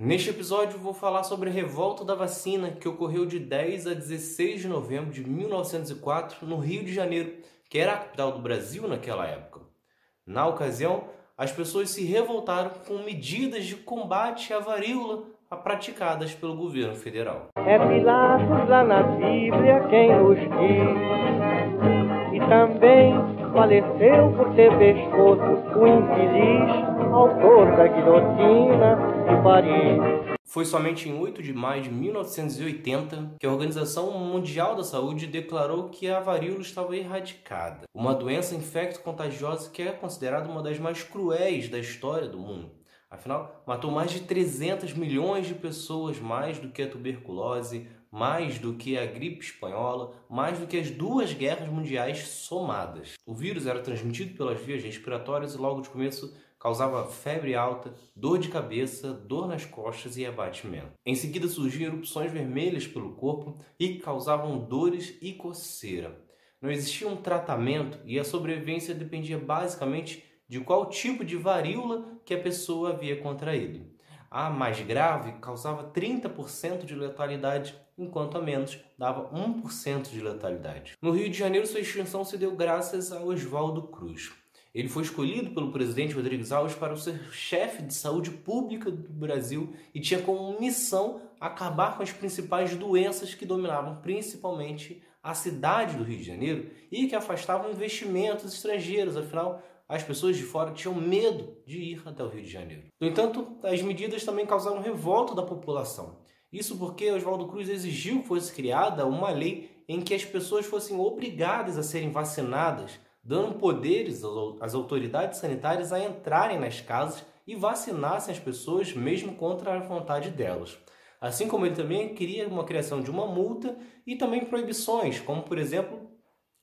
Neste episódio vou falar sobre a revolta da vacina que ocorreu de 10 a 16 de novembro de 1904 no Rio de Janeiro, que era a capital do Brasil naquela época. Na ocasião, as pessoas se revoltaram com medidas de combate à varíola praticadas pelo governo federal. É Pilatos lá na Bíblia quem nos diz, e também faleceu por ter pescoço o infeliz autor da guilhotina de Paris. Foi somente em 8 de maio de 1980 que a Organização Mundial da Saúde declarou que a varíola estava erradicada, uma doença infecto-contagiosa que é considerada uma das mais cruéis da história do mundo. Afinal, matou mais de 300 milhões de pessoas, mais do que a tuberculose, mais do que a gripe espanhola, mais do que as duas guerras mundiais somadas. O vírus era transmitido pelas vias respiratórias e logo de começo causava febre alta, dor de cabeça, dor nas costas e abatimento. Em seguida surgiam erupções vermelhas pelo corpo e causavam dores e coceira. Não existia um tratamento e a sobrevivência dependia basicamente de qual tipo de varíola que a pessoa havia contraído. A mais grave causava 30% de letalidade, enquanto a menos dava 1% de letalidade. No Rio de Janeiro, sua extinção se deu graças a Oswaldo Cruz. Ele foi escolhido pelo presidente Rodrigues Alves para ser chefe de saúde pública do Brasil e tinha como missão acabar com as principais doenças que dominavam principalmente a cidade do Rio de Janeiro e que afastavam investimentos estrangeiros. Afinal, as pessoas de fora tinham medo de ir até o Rio de Janeiro. No entanto, as medidas também causaram revolta da população. Isso porque Oswaldo Cruz exigiu que fosse criada uma lei em que as pessoas fossem obrigadas a serem vacinadas, dando poderes às autoridades sanitárias a entrarem nas casas e vacinassem as pessoas mesmo contra a vontade delas. Assim como ele também queria uma criação de uma multa e também proibições, como por exemplo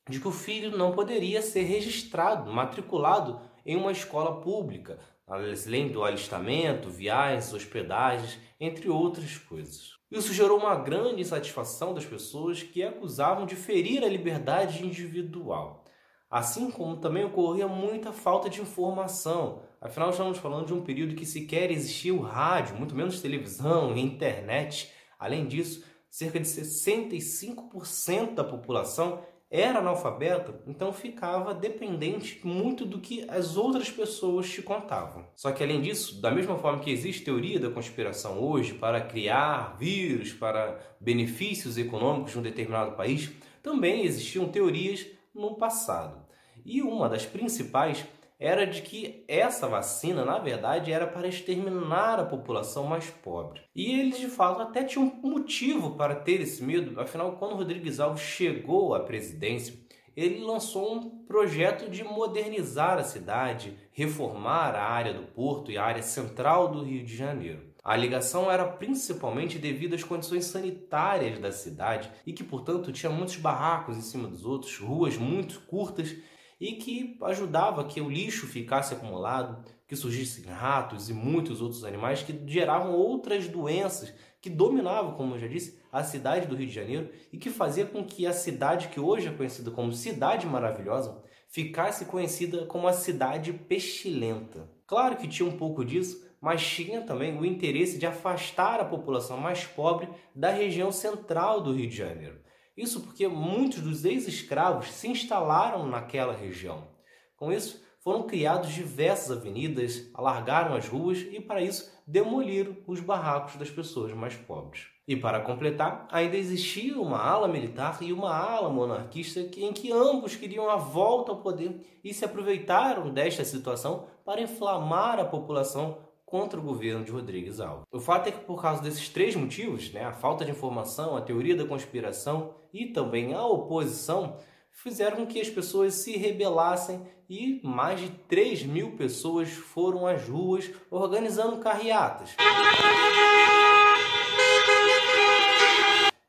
de que o filho não poderia ser registrado, matriculado em uma escola pública, além do alistamento, viagens, hospedagens, entre outras coisas. Isso gerou uma grande insatisfação das pessoas que acusavam de ferir a liberdade individual. Assim como também ocorria muita falta de informação. Afinal, estamos falando de um período que sequer existia o rádio, muito menos televisão e internet. Além disso, cerca de 65% da população era analfabeto, então ficava dependente muito do que as outras pessoas te contavam. Só que além disso, da mesma forma que existe teoria da conspiração hoje para criar vírus para benefícios econômicos de um determinado país, também existiam teorias no passado. E uma das principais era de que essa vacina, na verdade, era para exterminar a população mais pobre. E eles, de fato, até tinham um motivo para ter esse medo, afinal, quando Rodrigues Alves chegou à presidência, ele lançou um projeto de modernizar a cidade, reformar a área do porto e a área central do Rio de Janeiro. A ligação era principalmente devido às condições sanitárias da cidade e que, portanto, tinha muitos barracos em cima dos outros, ruas muito curtas e que ajudava que o lixo ficasse acumulado, que surgissem ratos e muitos outros animais que geravam outras doenças que dominavam, como eu já disse, a cidade do Rio de Janeiro e que fazia com que a cidade que hoje é conhecida como Cidade Maravilhosa ficasse conhecida como a cidade pestilenta. Claro que tinha um pouco disso, mas tinha também o interesse de afastar a população mais pobre da região central do Rio de Janeiro. Isso porque muitos dos ex-escravos se instalaram naquela região. Com isso, foram criados diversas avenidas, alargaram as ruas e, para isso, demoliram os barracos das pessoas mais pobres. E para completar, ainda existia uma ala militar e uma ala monarquista em que ambos queriam a volta ao poder e se aproveitaram desta situação para inflamar a população contra o governo de Rodrigues Alves. O fato é que por causa desses três motivos, né, a falta de informação, a teoria da conspiração e também a oposição, fizeram com que as pessoas se rebelassem e mais de 3 mil pessoas foram às ruas organizando carreatas.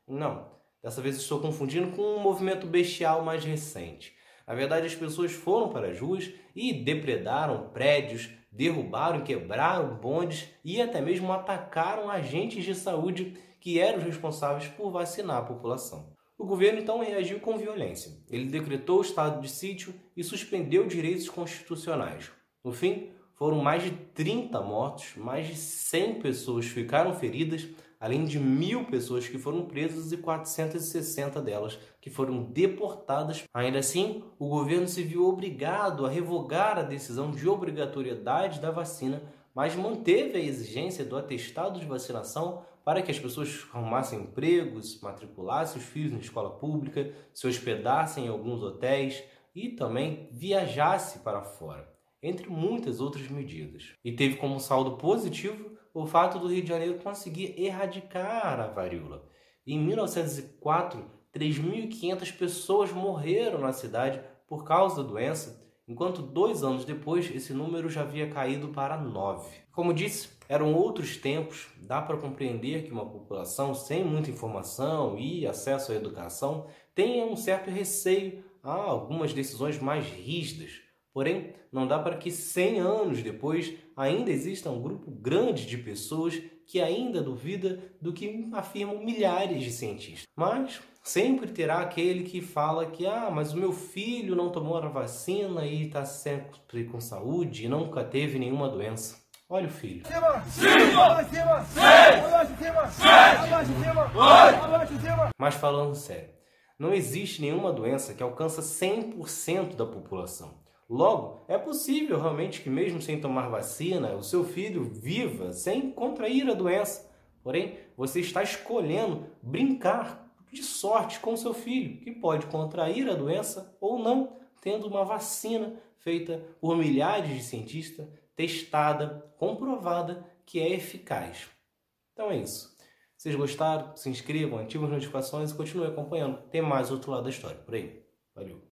Não, dessa vez estou confundindo com um movimento bestial mais recente. Na verdade, as pessoas foram para as ruas e depredaram prédios, derrubaram, quebraram bondes e até mesmo atacaram agentes de saúde que eram os responsáveis por vacinar a população. O governo então reagiu com violência. Ele decretou o estado de sítio e suspendeu direitos constitucionais. No fim, foram mais de 30 mortos, mais de 100 pessoas ficaram feridas, além de mil pessoas que foram presas e 460 delas que foram deportadas. Ainda assim, o governo se viu obrigado a revogar a decisão de obrigatoriedade da vacina, mas manteve a exigência do atestado de vacinação para que as pessoas arrumassem empregos, matriculassem os filhos na escola pública, se hospedassem em alguns hotéis e também viajasse para fora, entre muitas outras medidas. E teve como saldo positivo o fato do Rio de Janeiro conseguir erradicar a varíola. Em 1904, 3.500 pessoas morreram na cidade por causa da doença, enquanto dois anos depois esse número já havia caído para nove. Como disse, eram outros tempos, dá para compreender que uma população sem muita informação e acesso à educação tenha um certo receio a algumas decisões mais rígidas Porém, não dá para que 100 anos depois ainda exista um grupo grande de pessoas que ainda duvida do que afirmam milhares de cientistas. Mas sempre terá aquele que fala que ah, mas o meu filho não tomou a vacina e está sempre com saúde e nunca teve nenhuma doença. Olha o filho. Mas falando sério, não existe nenhuma doença que alcança 100% da população. Logo, é possível realmente que, mesmo sem tomar vacina, o seu filho viva sem contrair a doença. Porém, você está escolhendo brincar de sorte com seu filho, que pode contrair a doença ou não, tendo uma vacina feita por milhares de cientistas, testada, comprovada que é eficaz. Então é isso. Se vocês gostaram, se inscrevam, ativem as notificações e continuem acompanhando. Tem mais outro lado da história por aí. Valeu!